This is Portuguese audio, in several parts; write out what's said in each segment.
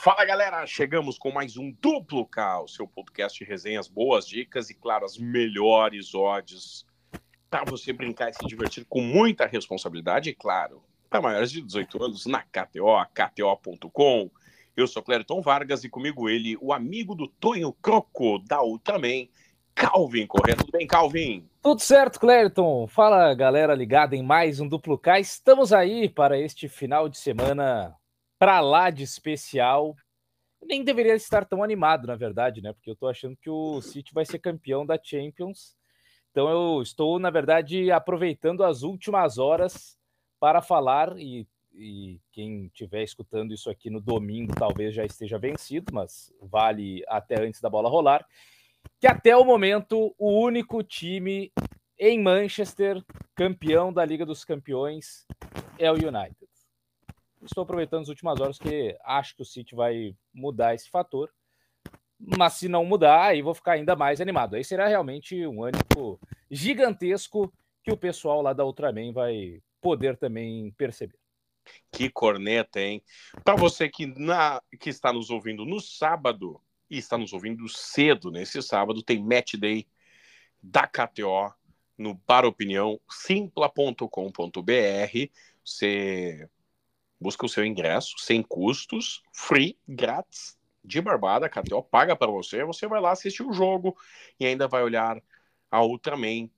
Fala galera, chegamos com mais um Duplo K, o seu podcast de resenhas, boas dicas e, claro, as melhores odds para você brincar e se divertir com muita responsabilidade e, claro, para maiores de 18 anos na KTO, KTO.com. Eu sou Clériton Vargas e comigo ele, o amigo do Tonho Croco da Ultraman, Calvin Correia. Tudo bem, Calvin? Tudo certo, Clériton. Fala, galera ligada em mais um Duplo K. Estamos aí para este final de semana para lá de especial. Nem deveria estar tão animado, na verdade, né? Porque eu tô achando que o City vai ser campeão da Champions. Então eu estou, na verdade, aproveitando as últimas horas para falar e, e quem estiver escutando isso aqui no domingo talvez já esteja vencido, mas vale até antes da bola rolar. Que até o momento o único time em Manchester campeão da Liga dos Campeões é o United estou aproveitando as últimas horas que acho que o City vai mudar esse fator. Mas se não mudar, aí vou ficar ainda mais animado. Aí será realmente um ânimo gigantesco que o pessoal lá da Ultraman vai poder também perceber. Que corneta, hein? Para você que, na, que está nos ouvindo no sábado e está nos ouvindo cedo nesse sábado, tem Match Day da KTO no Para Opinião, simpla.com.br. Você busca o seu ingresso sem custos, free, grátis, de barbada, a KTO paga para você, você vai lá assistir o jogo e ainda vai olhar a Ultraman,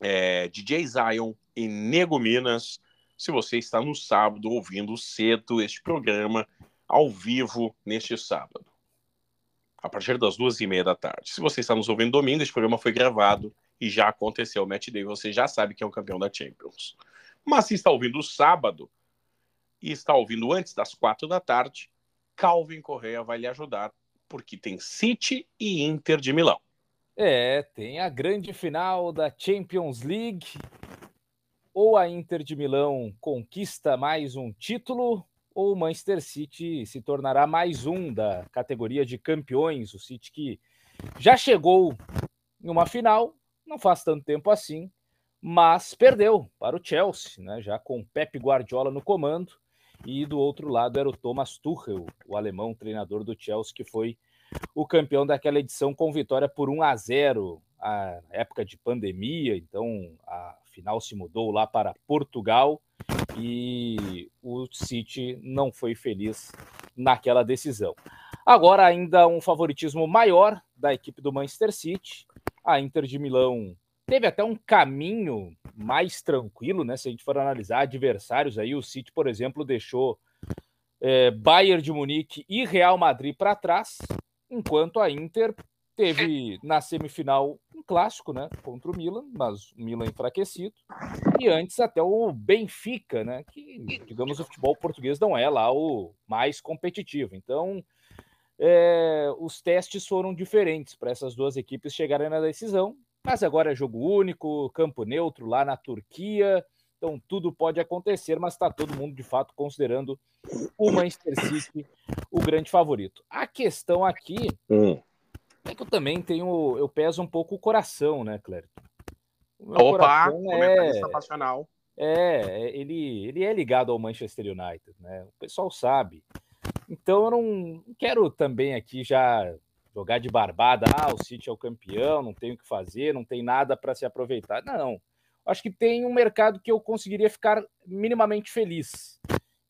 é, DJ Zion e Nego Minas, se você está no sábado ouvindo cedo este programa ao vivo neste sábado, a partir das duas e meia da tarde. Se você está nos ouvindo domingo, este programa foi gravado e já aconteceu o match day, você já sabe que é o campeão da Champions. Mas se está ouvindo sábado, e está ouvindo antes das quatro da tarde, Calvin Correa vai lhe ajudar, porque tem City e Inter de Milão. É, tem a grande final da Champions League. Ou a Inter de Milão conquista mais um título, ou o Manchester City se tornará mais um da categoria de campeões. O City que já chegou em uma final, não faz tanto tempo assim, mas perdeu para o Chelsea, né? Já com Pep Guardiola no comando. E do outro lado era o Thomas Tuchel, o alemão treinador do Chelsea, que foi o campeão daquela edição com vitória por 1 a 0 a época de pandemia, então a final se mudou lá para Portugal e o City não foi feliz naquela decisão. Agora ainda um favoritismo maior da equipe do Manchester City. A Inter de Milão teve até um caminho mais tranquilo, né? Se a gente for analisar adversários aí, o City, por exemplo, deixou é, Bayern de Munique e Real Madrid para trás, enquanto a Inter teve na semifinal um clássico, né? Contra o Milan, mas o Milan enfraquecido. E antes até o Benfica, né? Que, digamos, o futebol português não é lá o mais competitivo. Então, é, os testes foram diferentes para essas duas equipes chegarem na decisão. Mas agora é jogo único, campo neutro lá na Turquia. Então tudo pode acontecer, mas está todo mundo de fato considerando o Manchester City o grande favorito. A questão aqui hum. é que eu também tenho, eu peso um pouco o coração, né, Clérito? Opa, é, passional. É, ele, ele é ligado ao Manchester United, né? O pessoal sabe. Então eu não quero também aqui já jogar de barbada, ah, o City é o campeão, não tem o que fazer, não tem nada para se aproveitar. Não. Acho que tem um mercado que eu conseguiria ficar minimamente feliz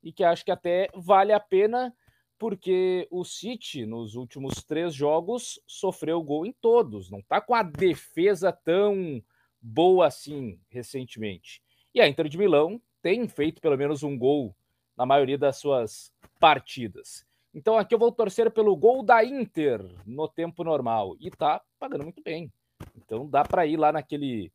e que acho que até vale a pena, porque o City, nos últimos três jogos, sofreu gol em todos, não está com a defesa tão boa assim recentemente. E a Inter de Milão tem feito pelo menos um gol na maioria das suas partidas. Então aqui eu vou torcer pelo gol da Inter no tempo normal. E tá pagando muito bem. Então dá para ir lá naquele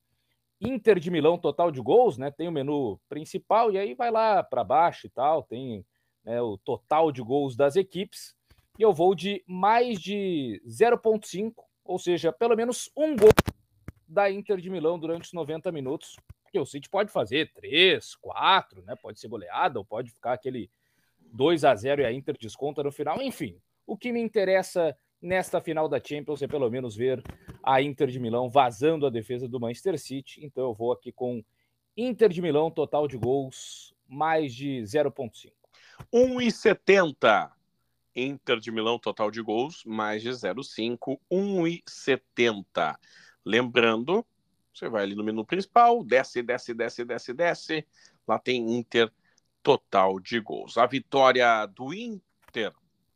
Inter de Milão total de gols, né? Tem o menu principal e aí vai lá para baixo e tal. Tem né, o total de gols das equipes. E eu vou de mais de 0,5, ou seja, pelo menos um gol da Inter de Milão durante os 90 minutos. Porque o City pode fazer 3, 4, né? Pode ser goleada ou pode ficar aquele 2 a 0 e a Inter desconta no final. Enfim, o que me interessa nesta final da Champions é pelo menos ver a Inter de Milão vazando a defesa do Manchester City. Então eu vou aqui com Inter de Milão, total de gols mais de 0,5. 1,70. Inter de Milão, total de gols, mais de 0,5, 1,70. Lembrando, você vai ali no menu principal, desce, desce, desce, desce, desce. Lá tem Inter, total de gols. A vitória do Inter,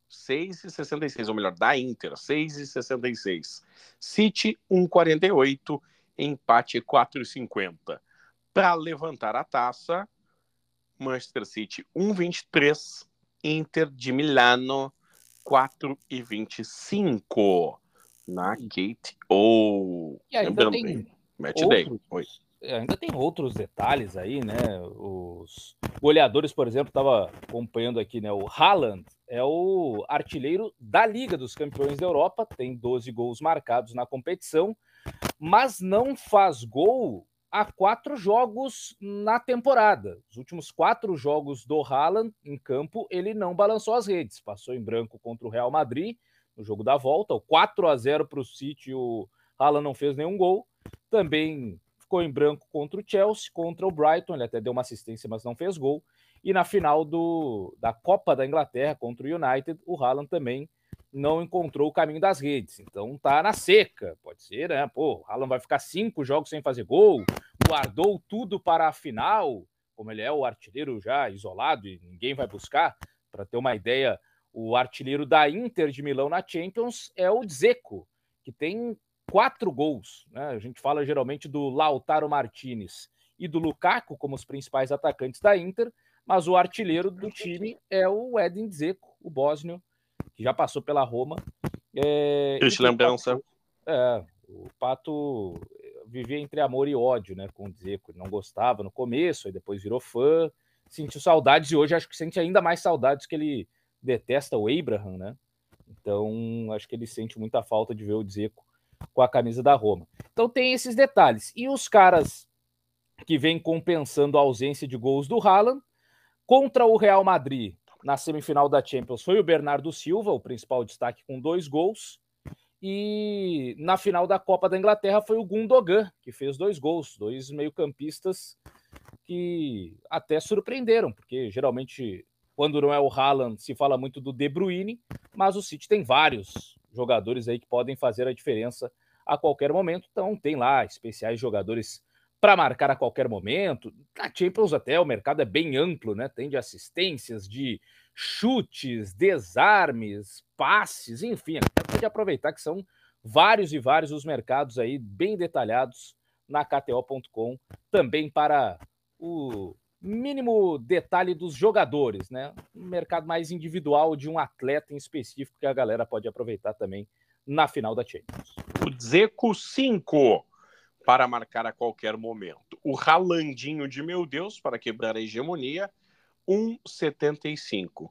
6,66, ou melhor, da Inter, 6,66. City, 1,48. Empate, 4,50. Para levantar a taça, Manchester City 1,23, Inter de Milano 4,25 na Kate ou e ainda tem Match outros, Day. Oi. Ainda tem outros detalhes aí, né? Os goleadores, por exemplo, estava acompanhando aqui, né? O Haaland é o artilheiro da Liga dos Campeões da Europa, tem 12 gols marcados na competição, mas não faz gol há quatro jogos na temporada. Os últimos quatro jogos do Haaland em campo, ele não balançou as redes. Passou em branco contra o Real Madrid no jogo da volta, o 4 a 0 para o City, o Haaland não fez nenhum gol. Também ficou em branco contra o Chelsea, contra o Brighton, ele até deu uma assistência, mas não fez gol. E na final do, da Copa da Inglaterra contra o United, o Haaland também não encontrou o caminho das redes. Então tá na seca. Pode ser, né? Pô, o Haaland vai ficar cinco jogos sem fazer gol, guardou tudo para a final, como ele é o artilheiro já isolado e ninguém vai buscar. Para ter uma ideia, o artilheiro da Inter de Milão na Champions é o Dzeko, que tem quatro gols. Né? A gente fala geralmente do Lautaro Martinez e do Lukaku como os principais atacantes da Inter, mas o artilheiro do time é o Edin Dzeko, o bósnio, que já passou pela Roma. É, Triste lembrança. É, o Pato vivia entre amor e ódio, né, com o Dzeko. Ele não gostava no começo, aí depois virou fã, sentiu saudades e hoje acho que sente ainda mais saudades que ele detesta o Abraham, né? Então, acho que ele sente muita falta de ver o Dzeko com a camisa da Roma. Então tem esses detalhes. E os caras que vêm compensando a ausência de gols do Haaland contra o Real Madrid na semifinal da Champions foi o Bernardo Silva, o principal destaque com dois gols. E na final da Copa da Inglaterra foi o Gundogan, que fez dois gols, dois meio-campistas que até surpreenderam, porque geralmente quando não é o Haaland se fala muito do De Bruyne, mas o City tem vários jogadores aí que podem fazer a diferença a qualquer momento. Então tem lá especiais jogadores para marcar a qualquer momento. Na Champions até o mercado é bem amplo, né? Tem de assistências, de chutes, desarmes, passes, enfim, pode aproveitar que são vários e vários os mercados aí bem detalhados na KTO.com, também para o mínimo detalhe dos jogadores, né? Um mercado mais individual de um atleta em específico que a galera pode aproveitar também na final da Champions. O Zeco 5 para marcar a qualquer momento. O Ralandinho de meu Deus para quebrar a hegemonia 1,75.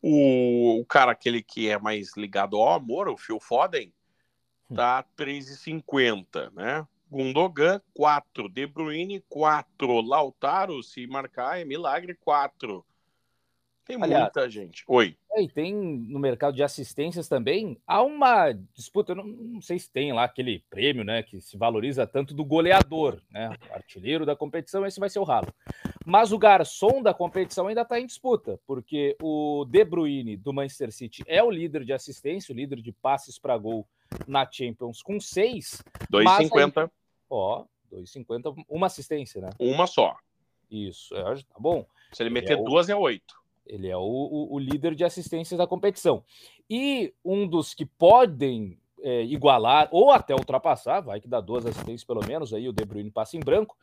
O, o cara, aquele que é mais ligado ao amor, o Phil Foden, tá 3,50, né? Gundogan, 4. De Bruyne, 4. Lautaro, se marcar, é milagre, 4. Tem Aliás, muita gente. Oi. É, e tem no mercado de assistências também. Há uma disputa, não, não, sei se tem lá aquele prêmio, né, que se valoriza tanto do goleador, né, artilheiro da competição, esse vai ser o Ralo. Mas o garçom da competição ainda está em disputa, porque o De Bruyne do Manchester City é o líder de assistência, o líder de passes para gol na Champions com 6. 2,50. Ó, 2,50, uma assistência, né? Uma só. Isso, é, tá bom. Se ele meter é duas, o... é oito. Ele é o, o, o, líder de assistências da competição. E um dos que podem é, igualar ou até ultrapassar, vai que dá duas assistências pelo menos, aí o De Bruyne passa em branco,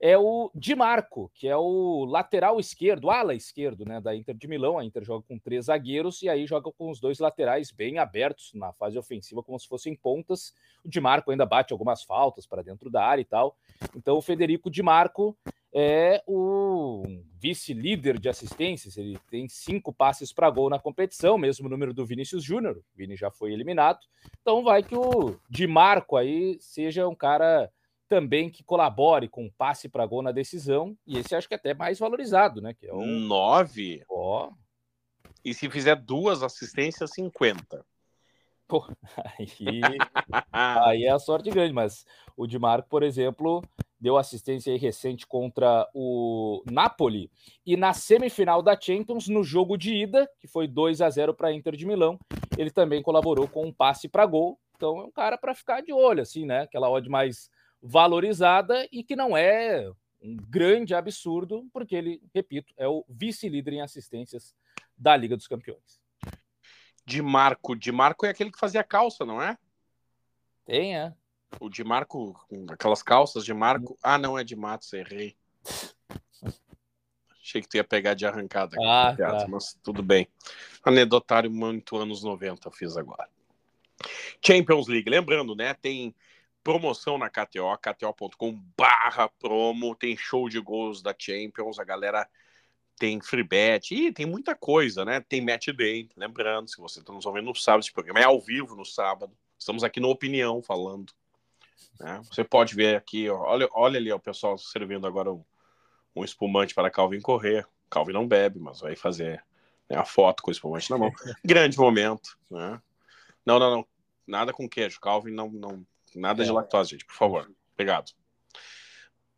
é o Di Marco, que é o lateral esquerdo, ala esquerdo, né, da Inter de Milão. A Inter joga com três zagueiros e aí joga com os dois laterais bem abertos na fase ofensiva, como se fossem pontas. O Di Marco ainda bate algumas faltas para dentro da área e tal. Então o Federico Di Marco é o vice-líder de assistências. Ele tem cinco passes para gol na competição, mesmo número do Vinícius Júnior. Vini já foi eliminado. Então vai que o Di Marco aí seja um cara também que colabore com passe para gol na decisão, e esse acho que é até mais valorizado, né? Que é o... Nove? Ó. E se fizer duas assistências, 50. Pô, aí, aí é a sorte grande, mas o Di Marco, por exemplo, deu assistência recente contra o Napoli. E na semifinal da Champions, no jogo de ida, que foi 2 a 0 para a Inter de Milão, ele também colaborou com um passe para gol. Então é um cara para ficar de olho, assim, né? Aquela odd mais valorizada e que não é um grande absurdo, porque ele, repito, é o vice-líder em assistências da Liga dos Campeões. De Marco, de Marco é aquele que fazia calça, não é? Tem, é. O de Marco, aquelas calças de Marco. Ah, não, é de Matos, errei. Achei que tu ia pegar de arrancada. Ah, tá. Mas tudo bem. Anedotário muito anos 90 fiz agora. Champions League, lembrando, né? Tem promoção na KTO, kto.com barra promo, tem show de gols da Champions, a galera tem free bet, e tem muita coisa, né? Tem match day, lembrando, se você está nos ouvindo no sábado, esse programa é ao vivo no sábado, estamos aqui no Opinião falando. Né? Você pode ver aqui, ó, olha, olha ali ó, o pessoal servindo agora um, um espumante para Calvin correr. Calvin não bebe, mas vai fazer né, a foto com o espumante na mão. Grande momento. Né? Não, não, não. Nada com queijo. Calvin não. não nada é. de lactose, gente, por favor. Obrigado.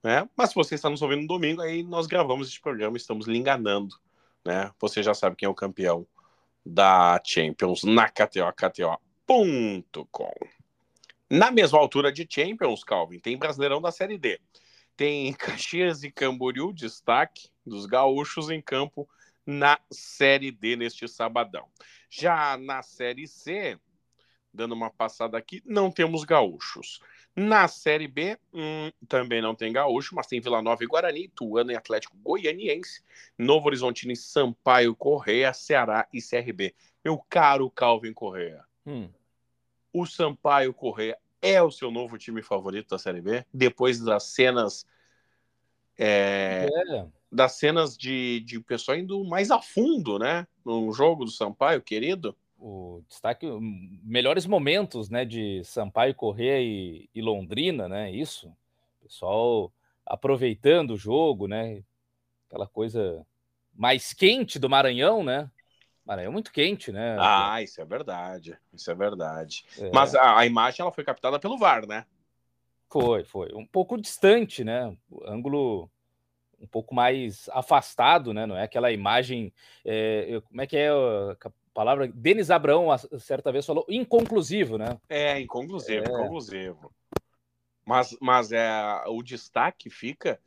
É, mas se você está nos ouvindo no domingo, aí nós gravamos este programa, estamos lhe enganando. Né? Você já sabe quem é o campeão da Champions na KTO, KTO.com. Na mesma altura de Champions, Calvin, tem Brasileirão da Série D. Tem Caxias e Camboriú, destaque dos gaúchos em campo na Série D neste sabadão. Já na Série C, dando uma passada aqui, não temos gaúchos. Na Série B, hum, também não tem gaúcho, mas tem Vila Nova e Guarani, Tuano e Atlético Goianiense, Novo Horizontino e Sampaio Correia, Ceará e CRB. Meu caro Calvin Correia, hum o Sampaio Correia é o seu novo time favorito da Série B? Depois das cenas. É, é. Das cenas de, de pessoal indo mais a fundo, né? No jogo do Sampaio, querido. O destaque, melhores momentos, né? De Sampaio Correia e, e Londrina, né? Isso. pessoal aproveitando o jogo, né? Aquela coisa mais quente do Maranhão, né? Maranhão é muito quente, né? Ah, isso é verdade. Isso é verdade. É. Mas a, a, imagem ela foi captada pelo VAR, né? Foi, foi. Um pouco distante, né? O ângulo um pouco mais afastado, né? Não é aquela imagem. É, como é que é palavra? Denis Abrão, certa vez, falou inconclusivo, né? É, inconclusivo, é. inconclusivo. Mas, mas é, o destaque fica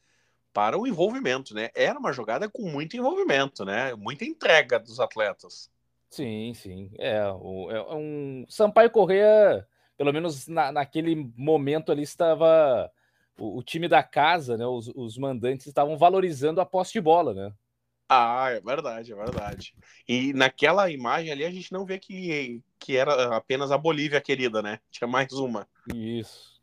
para o envolvimento, né? Era uma jogada com muito envolvimento, né? Muita entrega dos atletas. Sim, sim. É, o, é um Sampaio Correia, pelo menos na, naquele momento ali estava o, o time da casa, né? Os, os, mandantes estavam valorizando a posse de bola, né? Ah, é verdade, é verdade. E naquela imagem ali a gente não vê que, que era apenas a Bolívia querida, né? Tinha mais uma. Isso.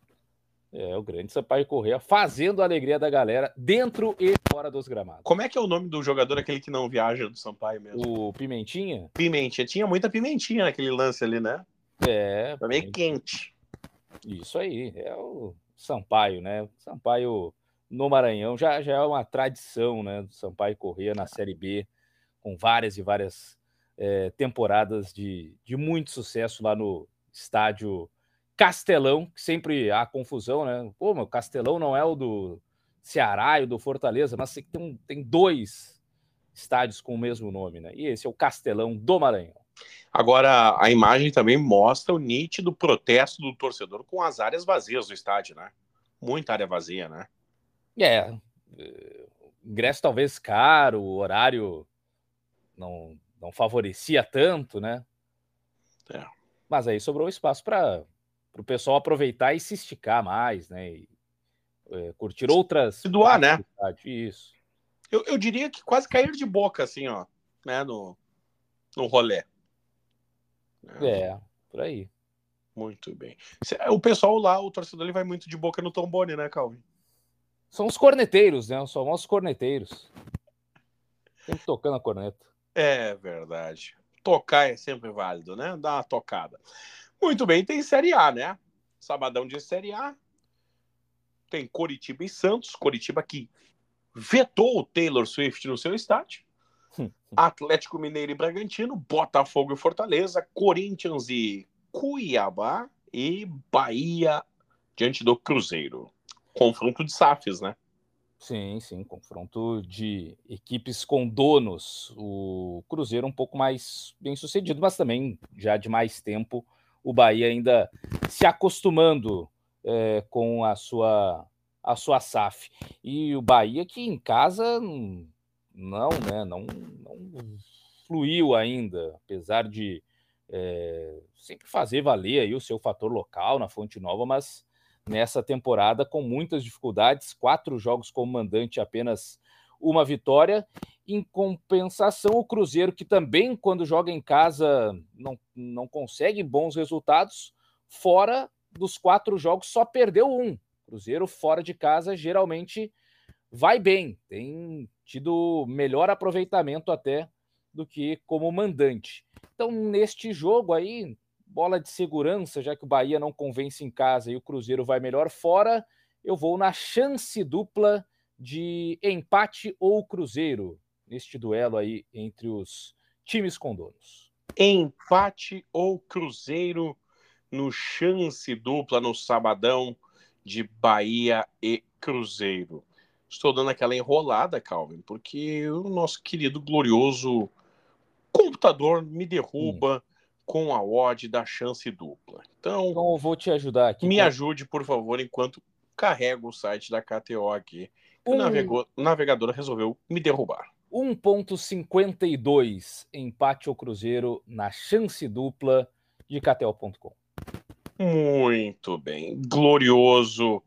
É, o grande Sampaio Correia fazendo a alegria da galera dentro e fora dos gramados. Como é que é o nome do jogador, aquele que não viaja do Sampaio mesmo? O Pimentinha? Pimentinha. Tinha muita pimentinha naquele lance ali, né? É. Tá meio quente. Isso aí. É o Sampaio, né? Sampaio no Maranhão já, já é uma tradição, né? Do Sampaio Correia na Série B, com várias e várias é, temporadas de, de muito sucesso lá no estádio Castelão, que sempre há confusão, né? Pô, meu Castelão não é o do Ceará e o do Fortaleza, mas tem, tem dois estádios com o mesmo nome, né? E esse é o Castelão do Maranhão. Agora, a imagem também mostra o nítido protesto do torcedor com as áreas vazias do estádio, né? Muita área vazia, né? É. Eh, ingresso talvez caro, o horário não, não favorecia tanto, né? É. Mas aí sobrou espaço para para o pessoal aproveitar e se esticar mais, né? E, é, curtir outras. Se doar, né? Isso. Eu, eu diria que quase cair de boca, assim, ó, né? No, no rolê. É, por aí. Muito bem. O pessoal lá, o torcedor, ele vai muito de boca no trombone, né, Calvin? São os corneteiros, né? Os famosos corneteiros. Sempre tocando a corneta. É verdade. Tocar é sempre válido, né? Dá uma tocada. Muito bem, tem Série A, né? Sabadão de Série A. Tem Coritiba e Santos. Coritiba que vetou o Taylor Swift no seu estádio. Atlético Mineiro e Bragantino, Botafogo e Fortaleza, Corinthians e Cuiabá e Bahia diante do Cruzeiro. Confronto de SAFs, né? Sim, sim, confronto de equipes com donos. O Cruzeiro um pouco mais bem sucedido, mas também já de mais tempo o Bahia ainda se acostumando é, com a sua a sua SAF. E o Bahia que em casa não, né, não, não fluiu ainda, apesar de é, sempre fazer valer aí o seu fator local na Fonte Nova, mas nessa temporada com muitas dificuldades, quatro jogos como mandante, apenas uma vitória. Em compensação, o Cruzeiro, que também, quando joga em casa, não, não consegue bons resultados, fora dos quatro jogos, só perdeu um. Cruzeiro, fora de casa, geralmente vai bem, tem tido melhor aproveitamento até do que como mandante. Então, neste jogo aí, bola de segurança, já que o Bahia não convence em casa e o Cruzeiro vai melhor fora, eu vou na chance dupla de empate ou Cruzeiro neste duelo aí entre os times com donos. Empate ou Cruzeiro no chance dupla no sabadão de Bahia e Cruzeiro. Estou dando aquela enrolada, Calvin, porque o nosso querido glorioso computador me derruba hum com a odd da chance dupla. Então, então eu vou te ajudar aqui. Me tá? ajude, por favor, enquanto carrego o site da KTO aqui. Um... O, navegou, o navegador resolveu me derrubar. 1.52 empate ao Cruzeiro na chance dupla de KTO.com. Muito bem. Glorioso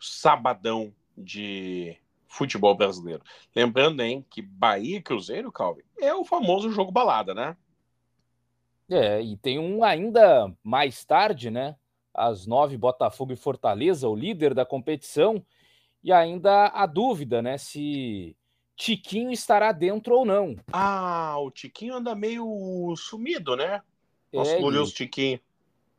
sabadão de futebol brasileiro. Lembrando, hein, que Bahia e Cruzeiro, Calvin, é o famoso jogo balada, né? É, e tem um ainda mais tarde, né? Às nove, Botafogo e Fortaleza, o líder da competição, e ainda a dúvida, né? Se Tiquinho estará dentro ou não. Ah, o Tiquinho anda meio sumido, né? Nosso é, glorioso Tiquinho.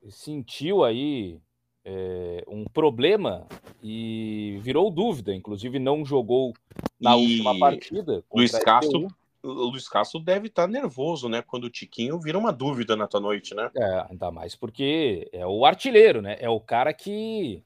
Sentiu aí é, um problema e virou dúvida. Inclusive, não jogou na e... última partida. Luiz Castro o Luiz Castro deve estar tá nervoso, né? Quando o Tiquinho vira uma dúvida na tua noite, né? É, ainda mais porque é o artilheiro, né? É o cara que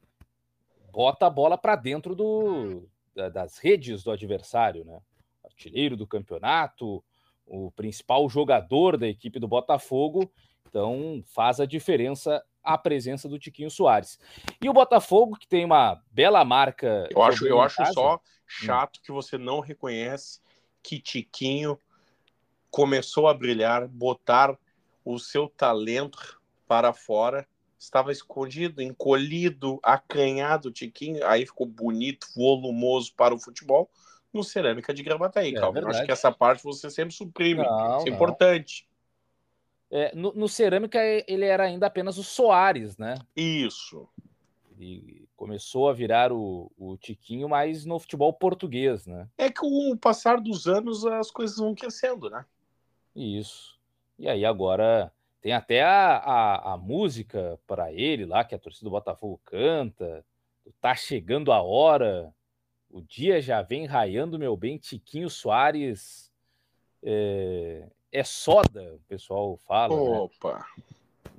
bota a bola para dentro do, das redes do adversário, né? Artilheiro do campeonato, o principal jogador da equipe do Botafogo. Então faz a diferença a presença do Tiquinho Soares. E o Botafogo, que tem uma bela marca. Eu acho, eu acho só hum. chato que você não reconhece que Tiquinho começou a brilhar, botar o seu talento para fora. Estava escondido, encolhido, acanhado, Tiquinho. Aí ficou bonito, volumoso para o futebol no Cerâmica de Gravataí, é, Calvin. Acho que essa parte você sempre suprime. Não, Isso é não. importante. É, no, no, Cerâmica ele era ainda apenas o Soares, né? Isso. E começou a virar o, o Tiquinho mais no futebol português, né? É que com o passar dos anos as coisas vão crescendo, né? Isso. E aí agora tem até a, a, a música para ele lá, que a torcida do Botafogo canta. Tá chegando a hora, o dia já vem raiando, meu bem. Tiquinho Soares é, é soda, o pessoal fala. Né? Opa! Né?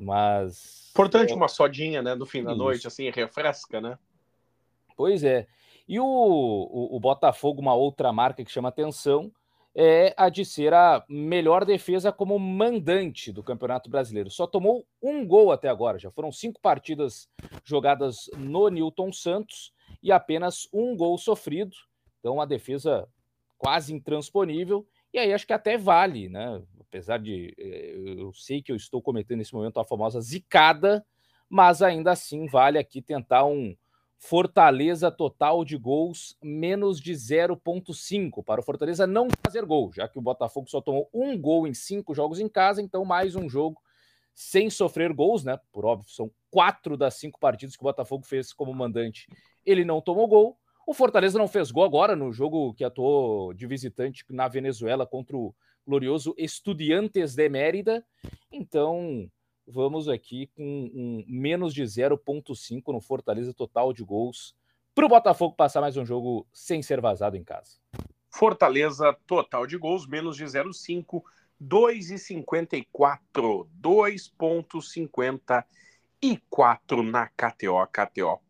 Mas. Importante uma sodinha, né? No fim da Isso. noite, assim, refresca, né? Pois é. E o, o, o, Botafogo, uma outra marca que chama atenção, é a de ser a melhor defesa como mandante do Campeonato Brasileiro. Só tomou um gol até agora. Já foram cinco partidas jogadas no Newton Santos e apenas um gol sofrido. Então, uma defesa quase intransponível. E aí acho que até vale, né? apesar de eh, eu sei que eu estou cometendo nesse momento a famosa zicada, mas ainda assim vale aqui tentar um Fortaleza total de gols menos de 0,5 para o Fortaleza não fazer gol, já que o Botafogo só tomou um gol em cinco jogos em casa, então mais um jogo sem sofrer gols, né? Por óbvio, são quatro das cinco partidas que o Botafogo fez como mandante, ele não tomou gol. O Fortaleza não fez gol agora no jogo que atuou de visitante na Venezuela contra o glorioso Estudiantes de Mérida. Então, vamos aqui com um menos de 0,5 no Fortaleza total de gols para o Botafogo passar mais um jogo sem ser vazado em casa. Fortaleza total de gols, menos de 0,5, 2,54, 2,54 na KTO, KTO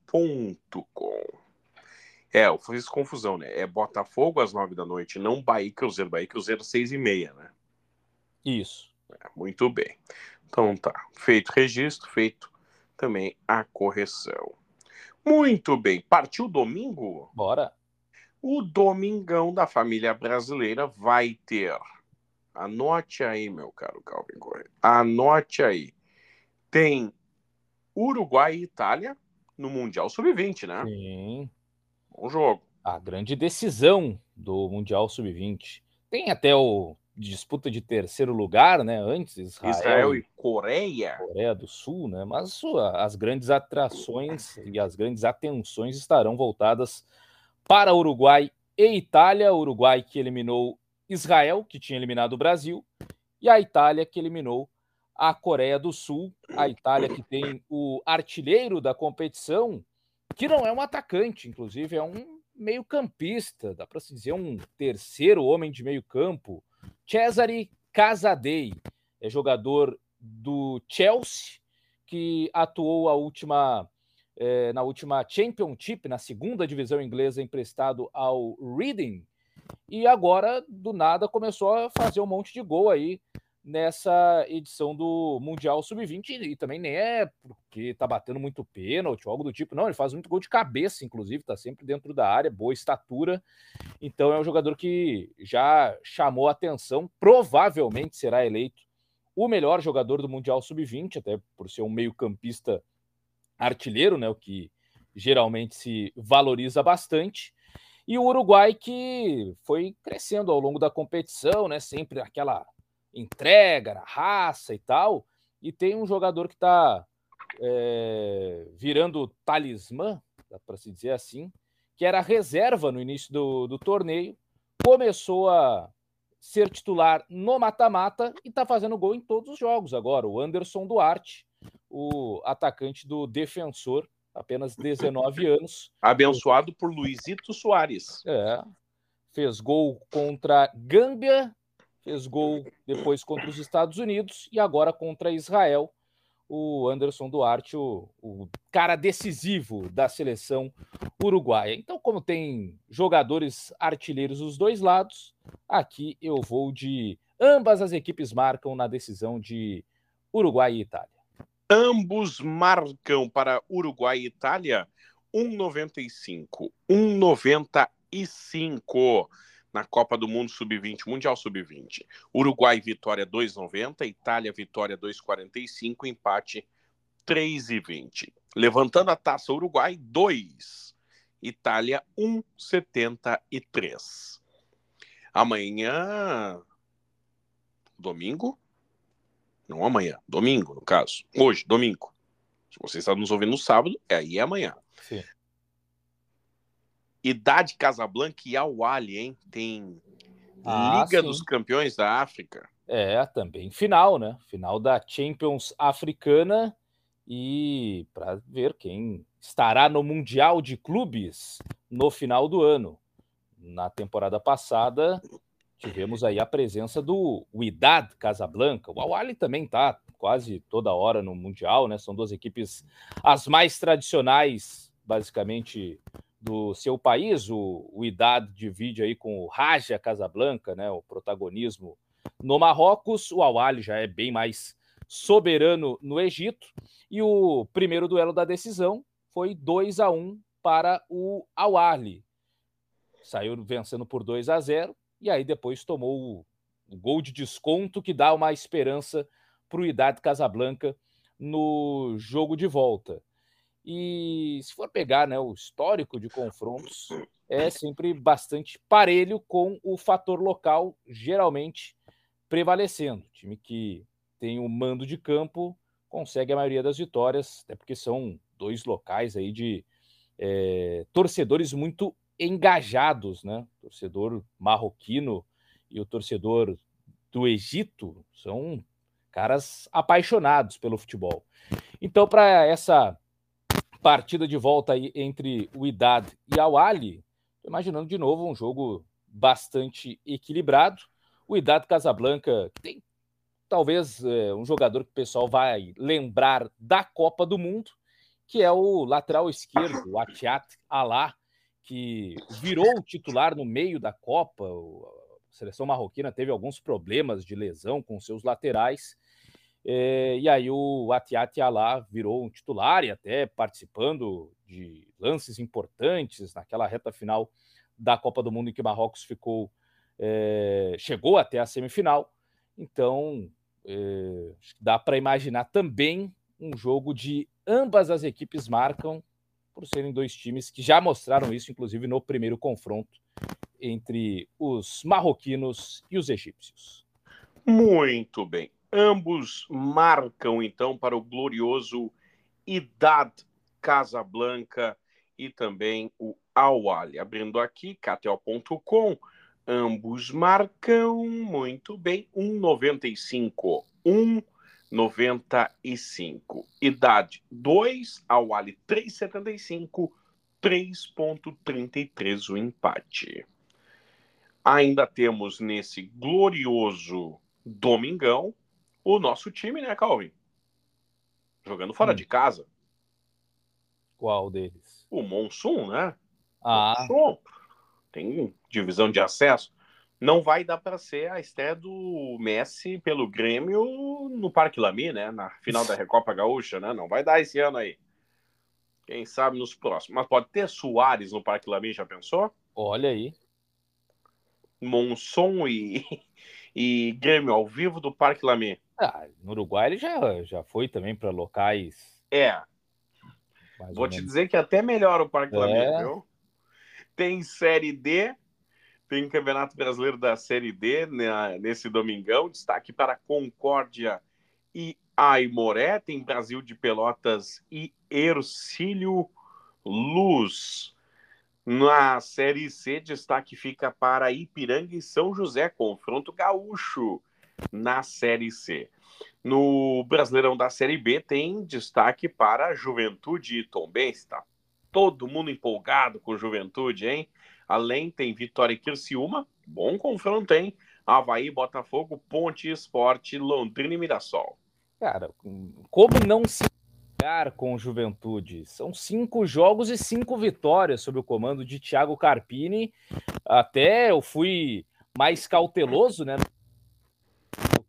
É, eu fiz confusão, né? É Botafogo às nove da noite, não Bahia Cruzeiro. Bahia Cruzeiro seis e meia, né? Isso. É, muito bem. Então tá. Feito registro, feito também a correção. Muito bem. Partiu domingo? Bora. O Domingão da família brasileira vai ter. Anote aí, meu caro Calvin Correia. Anote aí. Tem Uruguai e Itália no Mundial Sub-20, né? Sim. Bom jogo. A grande decisão do Mundial Sub-20. Tem até o disputa de terceiro lugar, né? Antes, Israel, Israel e Coreia. Coreia do Sul, né? Mas as grandes atrações e as grandes atenções estarão voltadas para Uruguai e Itália. Uruguai que eliminou Israel, que tinha eliminado o Brasil, e a Itália que eliminou a Coreia do Sul. A Itália que tem o artilheiro da competição, que não é um atacante, inclusive é um meio-campista, dá para se dizer um terceiro homem de meio-campo. Cesare Casadei é jogador do Chelsea, que atuou a última é, na última Championship, na segunda divisão inglesa, emprestado ao Reading, e agora, do nada, começou a fazer um monte de gol aí nessa edição do Mundial Sub-20, e também nem é porque tá batendo muito pênalti ou algo do tipo, não, ele faz muito gol de cabeça, inclusive, tá sempre dentro da área, boa estatura, então é um jogador que já chamou atenção, provavelmente será eleito o melhor jogador do Mundial Sub-20, até por ser um meio-campista artilheiro, né? O que geralmente se valoriza bastante. E o Uruguai que foi crescendo ao longo da competição, né? Sempre aquela entrega, na raça e tal. E tem um jogador que está é, virando talismã, para se dizer assim, que era reserva no início do, do torneio, começou a ser titular no mata-mata e está fazendo gol em todos os jogos agora. O Anderson Duarte, o atacante do defensor, apenas 19 anos. Abençoado por Luizito Soares. É. Fez gol contra Gâmbia, fez gol depois contra os Estados Unidos e agora contra Israel. O Anderson Duarte, o, o cara decisivo da seleção uruguaia. Então, como tem jogadores artilheiros dos dois lados, aqui eu vou de ambas as equipes marcam na decisão de Uruguai e Itália. Ambos marcam para Uruguai e Itália 1,95. 1,95 na Copa do Mundo Sub-20, Mundial Sub-20. Uruguai vitória 2,90, Itália vitória 2,45, empate 3,20. Levantando a taça Uruguai 2, Itália 1,73. Amanhã domingo não amanhã, domingo, no caso. Hoje, domingo. Se você está nos ouvindo no sábado, é aí é amanhã. Sim. Idade Casablanca e Awali, hein? Tem ah, Liga sim. dos Campeões da África. É, também final, né? Final da Champions Africana e para ver quem estará no Mundial de Clubes no final do ano. Na temporada passada, tivemos aí a presença do Widad Casablanca. O Awali também tá quase toda hora no Mundial, né? São duas equipes as mais tradicionais, basicamente, do seu país. O Widad divide aí com o Raja Casablanca, né? O protagonismo no Marrocos. O Awali já é bem mais soberano no Egito. E o primeiro duelo da decisão foi 2 a 1 para o Awali. Saiu vencendo por 2 a 0 e aí depois tomou o gol de desconto que dá uma esperança para o Idade Casablanca no jogo de volta. E se for pegar né, o histórico de confrontos, é sempre bastante parelho com o fator local geralmente prevalecendo. O time que tem o mando de campo consegue a maioria das vitórias, até porque são dois locais aí de é, torcedores muito engajados, né? O torcedor marroquino e o torcedor do Egito são caras apaixonados pelo futebol. Então, para essa partida de volta aí entre o Idad e a Ali, imaginando de novo um jogo bastante equilibrado. O Idad Casablanca tem talvez é, um jogador que o pessoal vai lembrar da Copa do Mundo, que é o lateral esquerdo, o Atiat Alá, que virou o titular no meio da Copa. A seleção marroquina teve alguns problemas de lesão com seus laterais. É, e aí o Atiat Alá virou um titular e até participando de lances importantes naquela reta final da Copa do Mundo em que Marrocos ficou é, chegou até a semifinal. Então é, dá para imaginar também um jogo de ambas as equipes marcam por serem dois times que já mostraram isso, inclusive no primeiro confronto entre os marroquinos e os egípcios. Muito bem. Ambos marcam então para o glorioso Idad Casablanca e também o Awali. Abrindo aqui, KTO.com, ambos marcam muito bem 1,95. 1,95. Idade 2, Awali 3,75, 3,33 o empate. Ainda temos nesse glorioso domingão o nosso time, né, Calvin? Jogando fora hum. de casa. Qual deles? O Monsun, né? Ah. Monsun. Tem divisão de acesso. Não vai dar para ser a estreia do Messi pelo Grêmio no Parque Lamy, né? Na final da Recopa Gaúcha, né? Não vai dar esse ano aí. Quem sabe nos próximos. Mas pode ter Soares no Parque Lamy, já pensou? Olha aí. Monson e, e Grêmio ao vivo do Parque Lamy. Ah, no Uruguai ele já, já foi também para locais. É, Vou te dizer que até melhor o Parque é. viu? Tem Série D, tem Campeonato Brasileiro da Série D né, nesse domingão. Destaque para Concórdia e Aimoré. Tem Brasil de Pelotas e Ercílio Luz. Na Série C, destaque fica para Ipiranga e São José, confronto gaúcho na Série C. No Brasileirão da Série B tem destaque para Juventude e Tombense? Todo mundo empolgado com Juventude, hein? Além tem Vitória e Criciúma, bom confronto, hein? Havaí, Botafogo, Ponte Esporte, Londrina e Mirassol. Cara, como não se com Juventude? São cinco jogos e cinco vitórias sob o comando de Thiago Carpini. Até eu fui mais cauteloso, né? No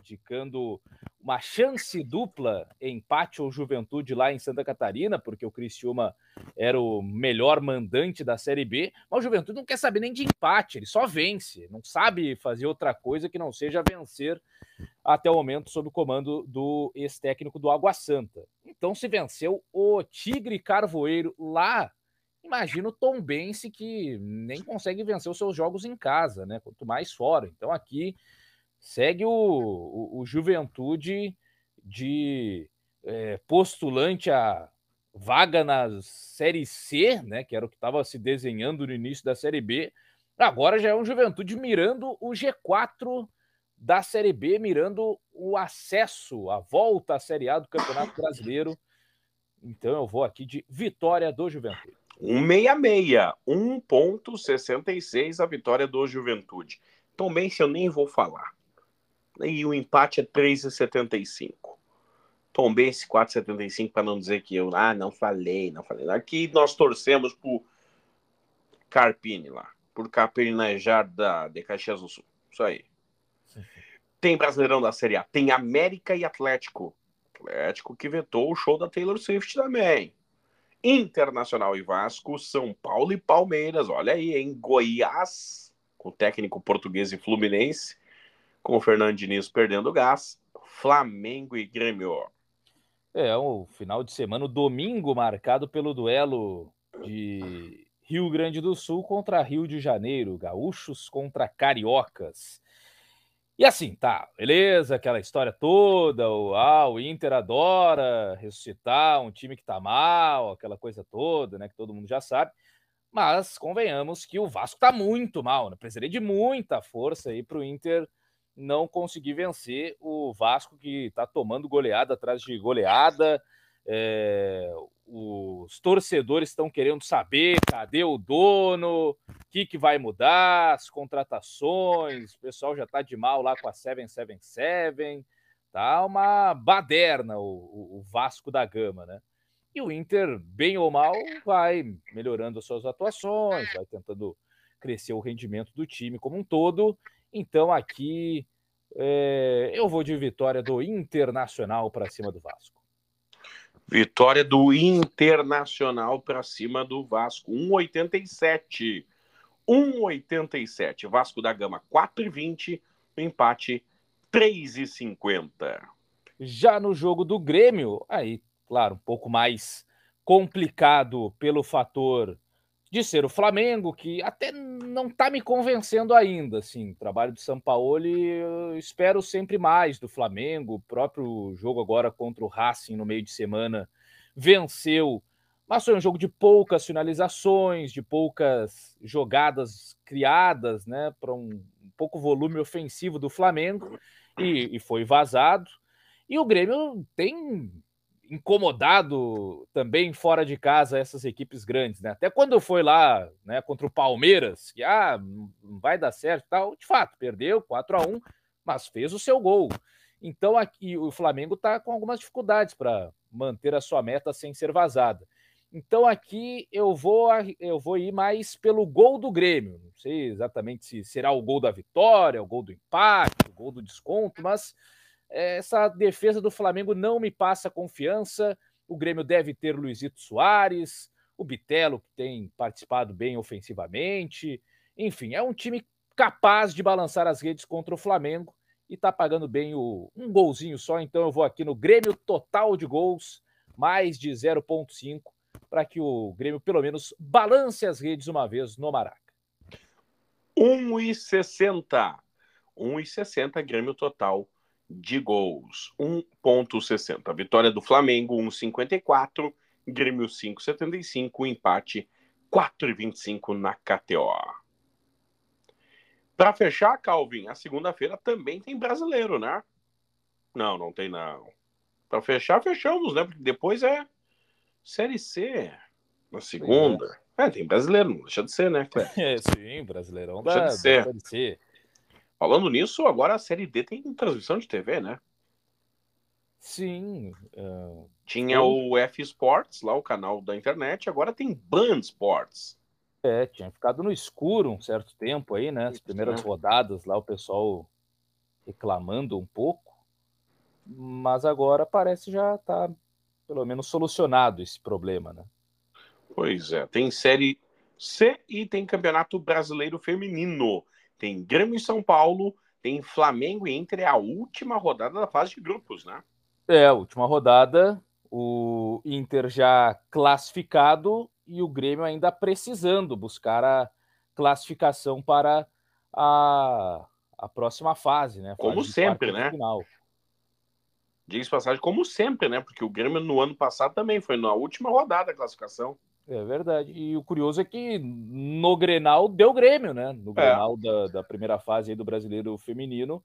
indicando uma chance dupla empate ou juventude lá em Santa Catarina, porque o Criciúma era o melhor mandante da Série B, mas o Juventude não quer saber nem de empate, ele só vence, não sabe fazer outra coisa que não seja vencer até o momento sob o comando do ex-técnico do Água Santa. Então, se venceu o Tigre Carvoeiro lá, imagina o Tom Bense que nem consegue vencer os seus jogos em casa, né? Quanto mais fora. Então, aqui segue o, o, o Juventude de é, postulante a vaga na Série C, né, que era o que estava se desenhando no início da Série B. Agora já é um Juventude mirando o G4 da Série B, mirando o acesso, a volta à Série A do Campeonato Brasileiro. Então eu vou aqui de vitória do Juventude. 166, 1.66 a vitória do Juventude. Também se eu nem vou falar e o empate é 3,75. Tombense 4,75 para não dizer que eu ah, não falei, não falei. Aqui nós torcemos por Carpini lá, por Capinejar da de Caxias do Sul. Isso aí. Tem Brasileirão da Série A, tem América e Atlético. Atlético que vetou o show da Taylor Swift também. Internacional e Vasco, São Paulo e Palmeiras. Olha aí, em Goiás, com técnico português e Fluminense com o Fernando Diniz perdendo gás, Flamengo e Grêmio. É, o final de semana, domingo, marcado pelo duelo de Rio Grande do Sul contra Rio de Janeiro, gaúchos contra cariocas. E assim, tá, beleza, aquela história toda, o, ah, o Inter adora ressuscitar um time que tá mal, aquela coisa toda, né, que todo mundo já sabe. Mas convenhamos que o Vasco tá muito mal, né? Precisaria de muita força aí para o Inter não conseguir vencer o Vasco, que está tomando goleada atrás de goleada. É, os torcedores estão querendo saber cadê o dono, o que, que vai mudar, as contratações, o pessoal já está de mal lá com a 777, tá uma baderna o, o, Vasco da Gama, né? E o Inter, bem ou mal, vai melhorando as suas atuações, vai tentando crescer o rendimento do time como um todo. Então aqui é, eu vou de vitória do Internacional para cima do Vasco. Vitória do Internacional para cima do Vasco, 1,87. 1,87. Vasco da Gama, 4,20. Empate, 3,50. Já no jogo do Grêmio, aí, claro, um pouco mais complicado pelo fator de ser o Flamengo, que até não está me convencendo ainda, assim, o trabalho do São Paulo, eu espero sempre mais do Flamengo, o próprio jogo agora contra o Racing no meio de semana venceu, mas foi um jogo de poucas finalizações, de poucas jogadas criadas, né, para um, um pouco volume ofensivo do Flamengo, e, e foi vazado, e o Grêmio tem incomodado também fora de casa essas equipes grandes, né? Até quando foi lá, né, contra o Palmeiras, que ah, não vai dar certo, tal, de fato, perdeu 4 a 1, mas fez o seu gol. Então aqui o Flamengo está com algumas dificuldades para manter a sua meta sem ser vazada. Então aqui eu vou eu vou ir mais pelo gol do Grêmio. Não sei exatamente se será o gol da vitória, o gol do empate, o gol do desconto, mas essa defesa do Flamengo não me passa confiança. O Grêmio deve ter Luizito Soares, o Bitelo, que tem participado bem ofensivamente. Enfim, é um time capaz de balançar as redes contra o Flamengo e tá pagando bem o, um golzinho só. Então eu vou aqui no Grêmio total de gols, mais de 0,5, para que o Grêmio pelo menos balance as redes uma vez no Maraca. 1,60. 1,60 Grêmio total de gols, 1,60. Vitória do Flamengo, 1,54. Grêmio 5,75. Empate 4,25 na KTO. Para fechar, Calvin, a segunda-feira também tem brasileiro, né? Não, não tem não. Para fechar, fechamos, né? Porque depois é Série C na segunda. É. é, tem brasileiro, não deixa de ser, né? É, sim, brasileirão da, deixa de ser. Série C. Falando nisso, agora a Série D tem transmissão de TV, né? Sim. Uh... Tinha o F Sports, lá o canal da internet, agora tem Band Sports. É, tinha ficado no escuro um certo tempo aí, né? As primeiras é. rodadas lá, o pessoal reclamando um pouco. Mas agora parece já tá pelo menos solucionado esse problema, né? Pois é, tem série C e tem Campeonato Brasileiro Feminino. Tem Grêmio e São Paulo, tem Flamengo e Inter, é a última rodada da fase de grupos, né? É, a última rodada, o Inter já classificado e o Grêmio ainda precisando buscar a classificação para a, a próxima fase, né? Fase como sempre, né? Final. Diz passagem, como sempre, né? Porque o Grêmio no ano passado também foi na última rodada a classificação. É verdade. E o curioso é que no Grenal deu Grêmio, né? No é. Grenal da, da primeira fase do brasileiro feminino,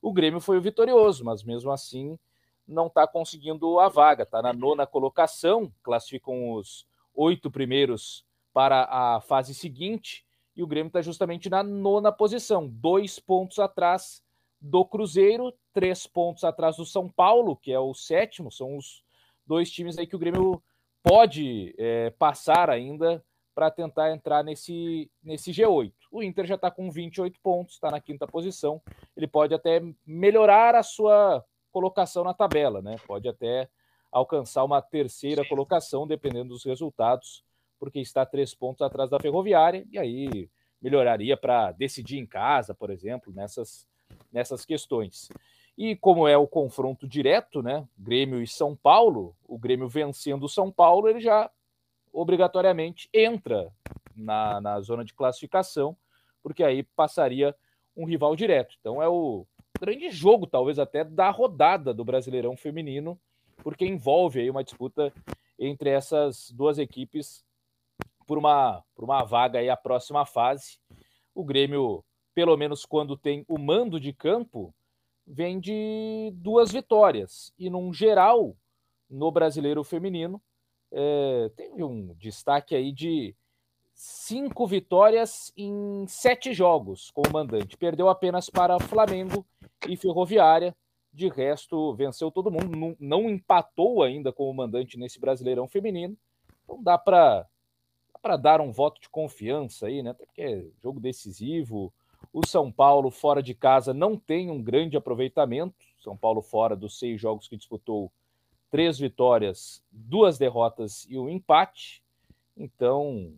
o Grêmio foi o vitorioso, mas mesmo assim não está conseguindo a vaga. Está na nona colocação, classificam os oito primeiros para a fase seguinte, e o Grêmio está justamente na nona posição, dois pontos atrás do Cruzeiro, três pontos atrás do São Paulo, que é o sétimo, são os dois times aí que o Grêmio pode é, passar ainda para tentar entrar nesse, nesse G8. O Inter já está com 28 pontos, está na quinta posição. Ele pode até melhorar a sua colocação na tabela, né? Pode até alcançar uma terceira colocação, dependendo dos resultados, porque está três pontos atrás da Ferroviária, e aí melhoraria para decidir em casa, por exemplo, nessas, nessas questões. E como é o confronto direto, né? Grêmio e São Paulo, o Grêmio vencendo o São Paulo, ele já obrigatoriamente entra na, na zona de classificação, porque aí passaria um rival direto. Então é o grande jogo, talvez até, da rodada do Brasileirão Feminino, porque envolve aí uma disputa entre essas duas equipes por uma, por uma vaga aí à próxima fase. O Grêmio, pelo menos quando tem o mando de campo, vem de duas vitórias. E num geral, no brasileiro feminino, é, teve um destaque aí de cinco vitórias em sete jogos como mandante. Perdeu apenas para Flamengo e Ferroviária. De resto, venceu todo mundo, não, não empatou ainda com o mandante nesse Brasileirão feminino. Então dá para para dar um voto de confiança aí, né? Até porque é jogo decisivo. O São Paulo fora de casa não tem um grande aproveitamento. São Paulo fora dos seis jogos que disputou, três vitórias, duas derrotas e um empate. Então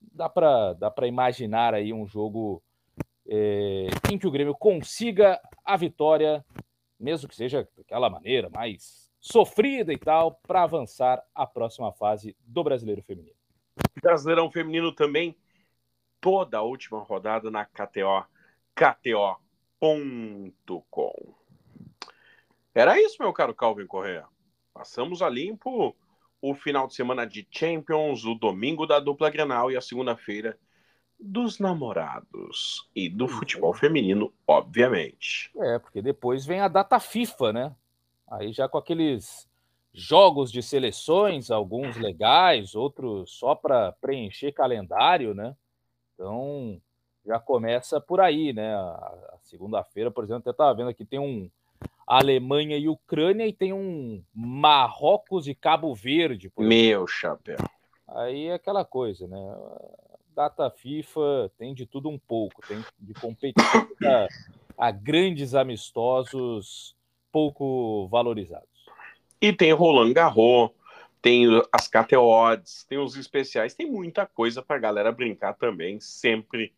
dá para dá imaginar aí um jogo é, em que o Grêmio consiga a vitória, mesmo que seja daquela maneira mais sofrida e tal, para avançar à próxima fase do Brasileiro Feminino. Brasileirão Feminino também, toda a última rodada na KTO, KTO.com. Era isso, meu caro Calvin Correa. Passamos a limpo o final de semana de Champions, o domingo da dupla Grenal e a segunda-feira dos namorados e do futebol feminino, obviamente. É, porque depois vem a data FIFA, né? Aí já com aqueles jogos de seleções, alguns legais, outros só para preencher calendário, né? Então já começa por aí, né? A, segunda-feira, por exemplo, até estava vendo aqui, tem um Alemanha e Ucrânia e tem um Marrocos e Cabo Verde. Meu chapéu. Aí é aquela coisa, né? Data FIFA tem de tudo um pouco, tem de competição a, a grandes amistosos pouco valorizados. E tem Roland Garros, tem as KTOs, tem os especiais, tem muita coisa para galera brincar também, sempre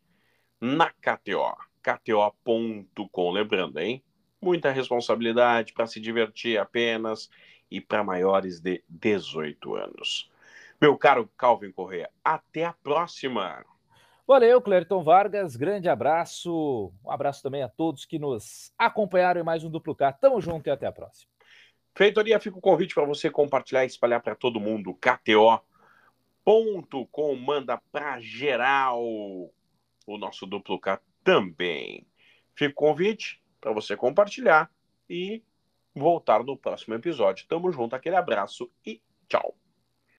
na KTO. KTO.com, lembrando, hein? Muita responsabilidade para se divertir apenas e para maiores de 18 anos. Meu caro Calvin Correa, até a próxima! Valeu, Clerton Vargas, grande abraço. Um abraço também a todos que nos acompanharam em mais um Duplo K. Tamo junto e até a próxima. Feitoria, fica o convite para você compartilhar e espalhar para todo mundo. KTO.com manda para geral o nosso duplo K também. Fica o convite para você compartilhar e voltar no próximo episódio. Tamo junto, aquele abraço e